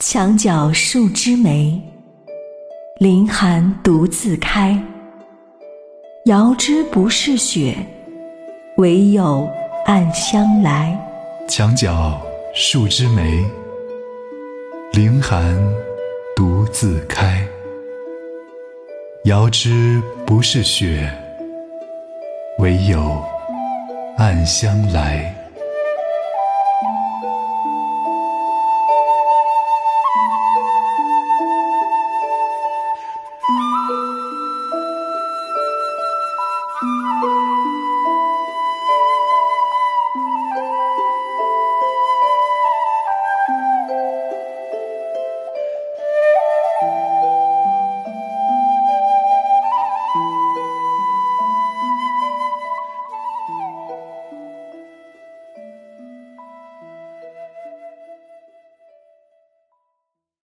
墙角数枝梅，凌寒独自开。遥知不是雪，唯有暗香来。墙角数枝梅，凌寒独自开。遥知不是雪，唯有暗香来。